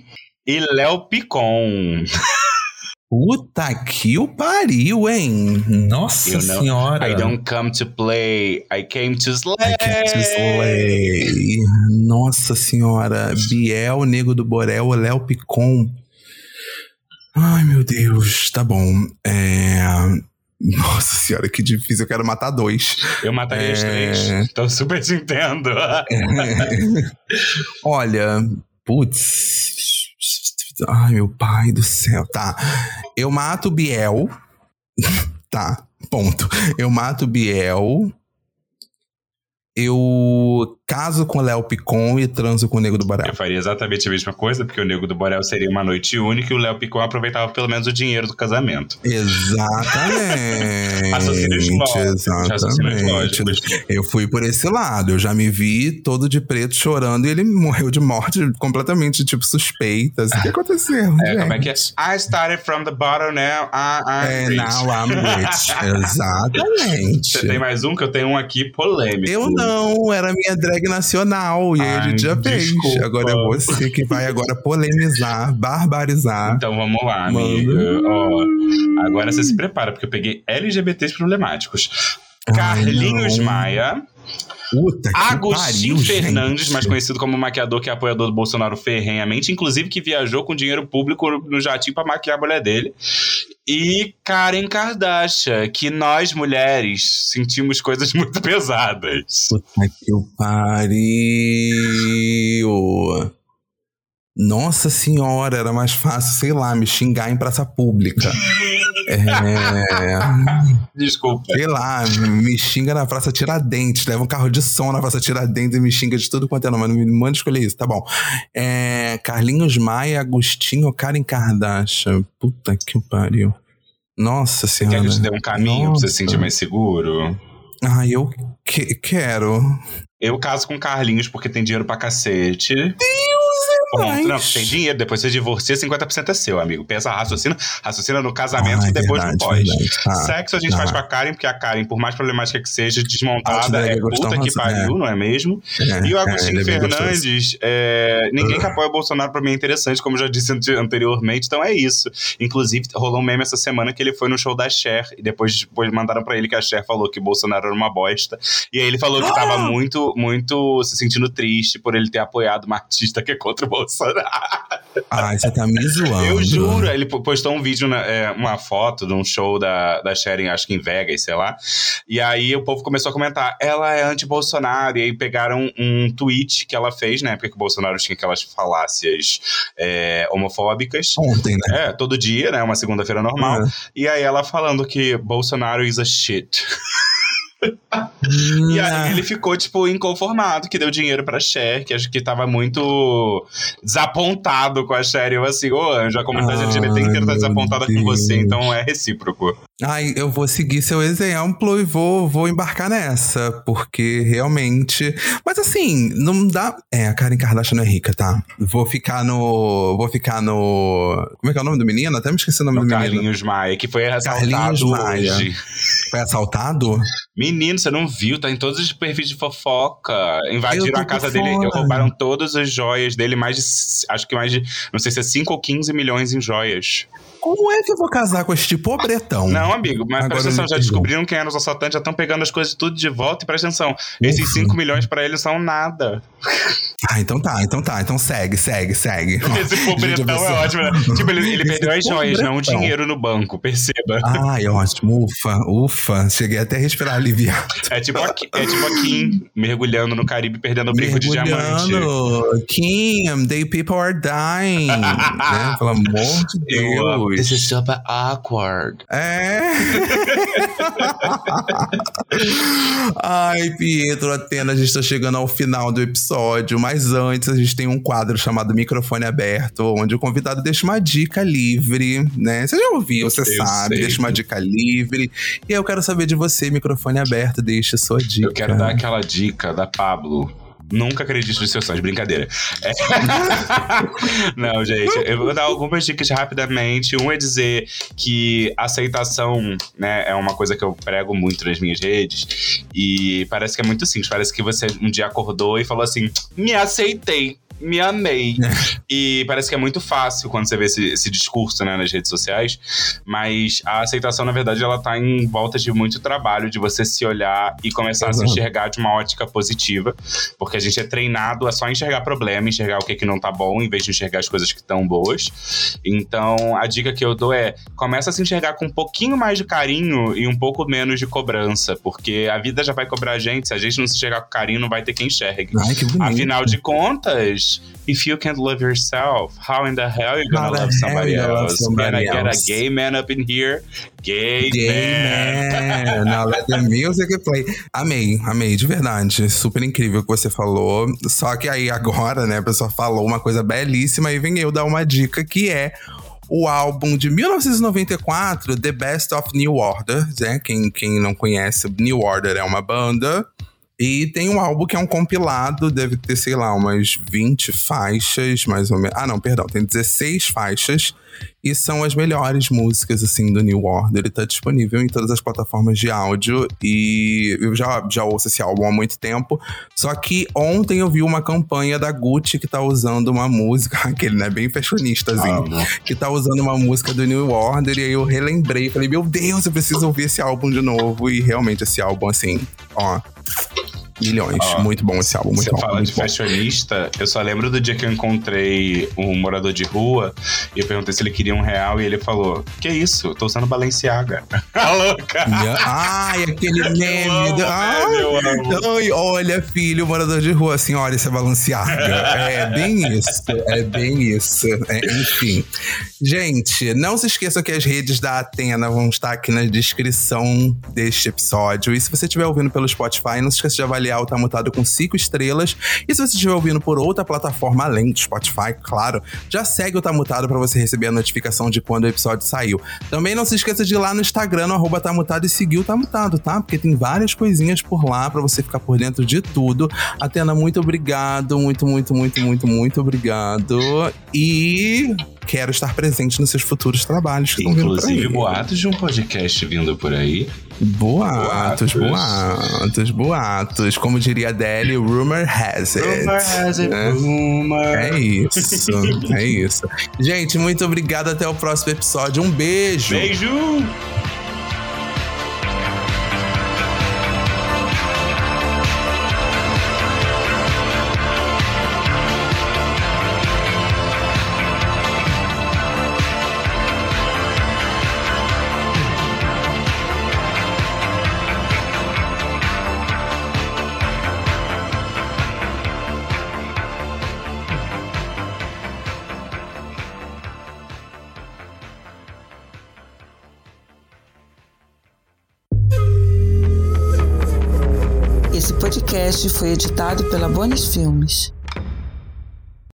e Léo Picon. Puta que o pariu, hein? Nossa You know, senhora. I don't come to play, I came to slay. I can't slay. Nossa senhora. Biel, Nego do Borel, Léo Picon. Ai, meu Deus. Tá bom. É... Nossa senhora, que difícil. Eu quero matar dois. Eu mataria os É. três. Tô super te entendo. Olha, putz. Ai, meu pai do céu. Tá. Eu mato o Biel. tá. Ponto. Eu mato o Biel. Eu caso com o Léo Picon e transo com o Nego do Borel. Eu faria exatamente a mesma coisa, porque o Nego do Borel seria uma noite única e o Léo Picon aproveitava pelo menos o dinheiro do casamento. Exatamente. Raciocínios Exatamente. lógicos. Eu fui por esse lado. Eu já me vi todo de preto chorando e ele morreu de morte completamente, tipo, suspeita. Assim, O que aconteceu? É, gente? como é que é? I started from the bottom now, I, I'm É, rich. now I'm rich. Exatamente. Você tem mais um que eu tenho um aqui polêmico. Eu não, era minha drag nacional. E aí a Ai, gente já fez. desculpa. Agora é você que vai agora polemizar, barbarizar. Então vamos lá, amiga. Ó, agora você se prepara, porque eu peguei LGBTs problemáticos. Ai, Carlinhos não. Maia, Puta Agostinho pariu, Fernandes, gente. mais conhecido como maquiador que é apoiador do Bolsonaro ferrenhamente, inclusive que viajou com dinheiro público no jatinho pra maquiar a mulher dele. E Karen Kardashian, que nós mulheres sentimos coisas muito pesadas. Puta que pariu. Nossa senhora, era mais fácil, sei lá, me xingar em praça pública. É, Desculpa. sei lá, me xinga na Praça Tiradentes, leva um carro de som na Praça Tiradentes e me xinga de tudo quanto é nome. Não me manda escolher isso, tá bom. É, Carlinhos Maia, Agostinho, Karen Kardashian. Puta que pariu. Nossa Quer senhora. que eu te dê um caminho pra você se Nossa. sentir mais seguro? Ah, eu que- quero. Eu caso com Carlinhos porque tem dinheiro pra cacete. Ponto. Não, tem dinheiro, depois você divorcia, 50% é seu, amigo. Pensa, raciocina, raciocina no casamento Ah, e depois verdade, no pós. Tá, Sexo a gente tá. faz com a Karen, porque a Karen, por mais problemática que seja, Acho desmontada, é puta que mais, pariu, não é mesmo? É, E o é, Agostinho é. Fernandes, é, ninguém que apoia o Bolsonaro pra mim é interessante, como eu já disse ante- anteriormente, então é isso. Inclusive, rolou um meme essa semana que ele foi no show da Cher, e depois, depois mandaram pra ele que a Cher falou que o Bolsonaro era uma bosta. E aí ele falou que tava muito, muito se sentindo triste por ele ter apoiado uma artista que é contra o Bolsonaro. Ai, você tá me zoando. Eu juro, ele po- postou um vídeo, na- é, uma foto de um show da, da Sharon, acho que em Vegas, sei lá. E aí o povo começou a comentar, ela é anti-Bolsonaro. E aí pegaram um tweet que ela fez, né? Porque o Bolsonaro tinha aquelas falácias é, homofóbicas. Ontem, né? É, todo dia, né? Uma segunda-feira normal. É. E aí ela falando que Bolsonaro is a shit. E aí ele ficou, tipo, inconformado, que deu dinheiro pra Cher, que acho que tava muito desapontado com a Cher. Eu assim, ô Anjo, a comunidade Ai, LGBT inteira tá desapontada com Deus. você, então é recíproco. Ai, eu vou seguir seu exemplo e vou, vou embarcar nessa, porque realmente. Mas assim, não dá. É, a Karen Kardashian não é rica, tá? Vou ficar no. Vou ficar no. Como é que é o nome do menino? Até me esqueci o nome do menino. Carlinhos Maia, que foi Carlinhos ressaltado Maia. hoje. Foi assaltado? Menino, você não viu? Tá em todos os perfis de fofoca. Invadiram a casa dele, roubaram todas as joias dele, mais de. Acho que mais de. Não sei se é 5 ou 15 milhões em joias. Como é que eu vou casar com esse tipo pobretão? Não, amigo, mas Agora presta atenção, já descobriram quem eram os assaltantes, já estão pegando as coisas tudo de volta e presta atenção. Esses Ufa. 5 milhões pra eles são nada. Ah, então tá, então tá. Então segue, segue, segue. Esse pobretão é ótimo, né? Tipo, ele, ele perdeu as joias, não o dinheiro no banco, perceba. Ai, ótimo. Ufa, ufa. Cheguei até a respirar aliviado. É tipo a, é tipo a Kim mergulhando no Caribe perdendo o brinco de diamante. Kim, they people are dying. né? Pelo amor de. Deus. This is super awkward. É. Ai, Pietro, Atena, a gente tá chegando ao final do episódio, mas antes a gente tem um quadro chamado Microfone Aberto, onde o convidado deixa uma dica livre, né? Você já ouviu, você Eu sabe, sei. deixa uma dica livre. E eu quero saber de você, microfone aberto, deixa sua dica. Eu quero dar aquela dica da Pablo. Nunca acredite nos seus sonhos, brincadeira. É. Não, gente, eu vou dar algumas dicas rapidamente. Um é dizer que aceitação né, é uma coisa que eu prego muito nas minhas redes. E parece que é muito simples. Parece que você um dia acordou e falou assim: me aceitei. Me amei. e parece que é muito fácil quando você vê esse, esse discurso né, nas redes sociais. Mas a aceitação, na verdade, ela tá em volta de muito trabalho, de você se olhar e começar a se Exato. enxergar de uma ótica positiva. Porque a gente é treinado a só enxergar problema, enxergar o que, que não tá bom, em vez de enxergar as coisas que estão boas. Então, a dica que eu dou é: começa a se enxergar com um pouquinho mais de carinho e um pouco menos de cobrança. Porque a vida já vai cobrar a gente. Se a gente não se enxergar com carinho, não vai ter quem enxergue. Ai, que bonito. Afinal de contas, If you can't love yourself, how in the hell you gonna love somebody hell you love else? somebody Can I get a gay man up in here? Gay, Gay man. man. Now let the music play. Amei, amei, de verdade. Super incrível o que você falou. Só que aí agora, né, a pessoa falou uma coisa belíssima e vem eu dar uma dica que é o álbum de 1994, The Best of New Order, né? Quem, quem não conhece, New Order é uma banda. E tem um álbum que é um compilado, deve ter, sei lá, umas 20 faixas, mais ou menos. Ah, não, perdão, tem 16 faixas. E são as melhores músicas, assim, do New Order. Ele tá disponível em todas as plataformas de áudio. E eu já, já ouço esse álbum há muito tempo. Só que ontem eu vi uma campanha da Gucci que tá usando uma música, aquele, né, bem fashionistazinho, Amo. que tá usando uma música do New Order. E aí eu relembrei, falei, meu Deus, eu preciso ouvir esse álbum de novo. E realmente esse álbum, assim, ó. Milhões. Ó, muito bom esse álbum, muito Você bom. fala muito de bom. fashionista, eu só lembro do dia que eu encontrei um morador de rua e eu perguntei se ele queria um real e ele falou: Que isso? Eu tô usando Balenciaga. A louca! Ai, aquele meme. do- Ai, olha, filho, morador de rua, assim, olha, isso é balanceaga. É bem isso, é bem isso. É, enfim. Gente, não se esqueçam que as redes da Atena vão estar aqui na descrição deste episódio. E se você estiver ouvindo pelo Spotify, não se esqueça de avaliar o Tá Mutado com cinco estrelas. E se você estiver ouvindo por outra plataforma além do Spotify, claro, já segue o Tá Mutado para você receber a notificação de quando o episódio saiu. Também não se esqueça de ir lá no Instagram, no arroba Tá Mutado, e seguir o Tá Mutado, tá? Porque tem várias coisinhas por lá para você ficar por dentro de tudo. Atena, muito obrigado, muito, muito, muito, muito, muito obrigado. E quero estar presente nos seus futuros trabalhos que Inclusive, boatos de um podcast vindo por aí. Boatos, Boatos. boatos. Como diria a Adele, rumor has it. Rumor has it, né? rumor. É isso, é isso. Gente, muito obrigado. Até o próximo episódio. Um beijo. Beijo! Podcast foi editado pela Bonis Filmes.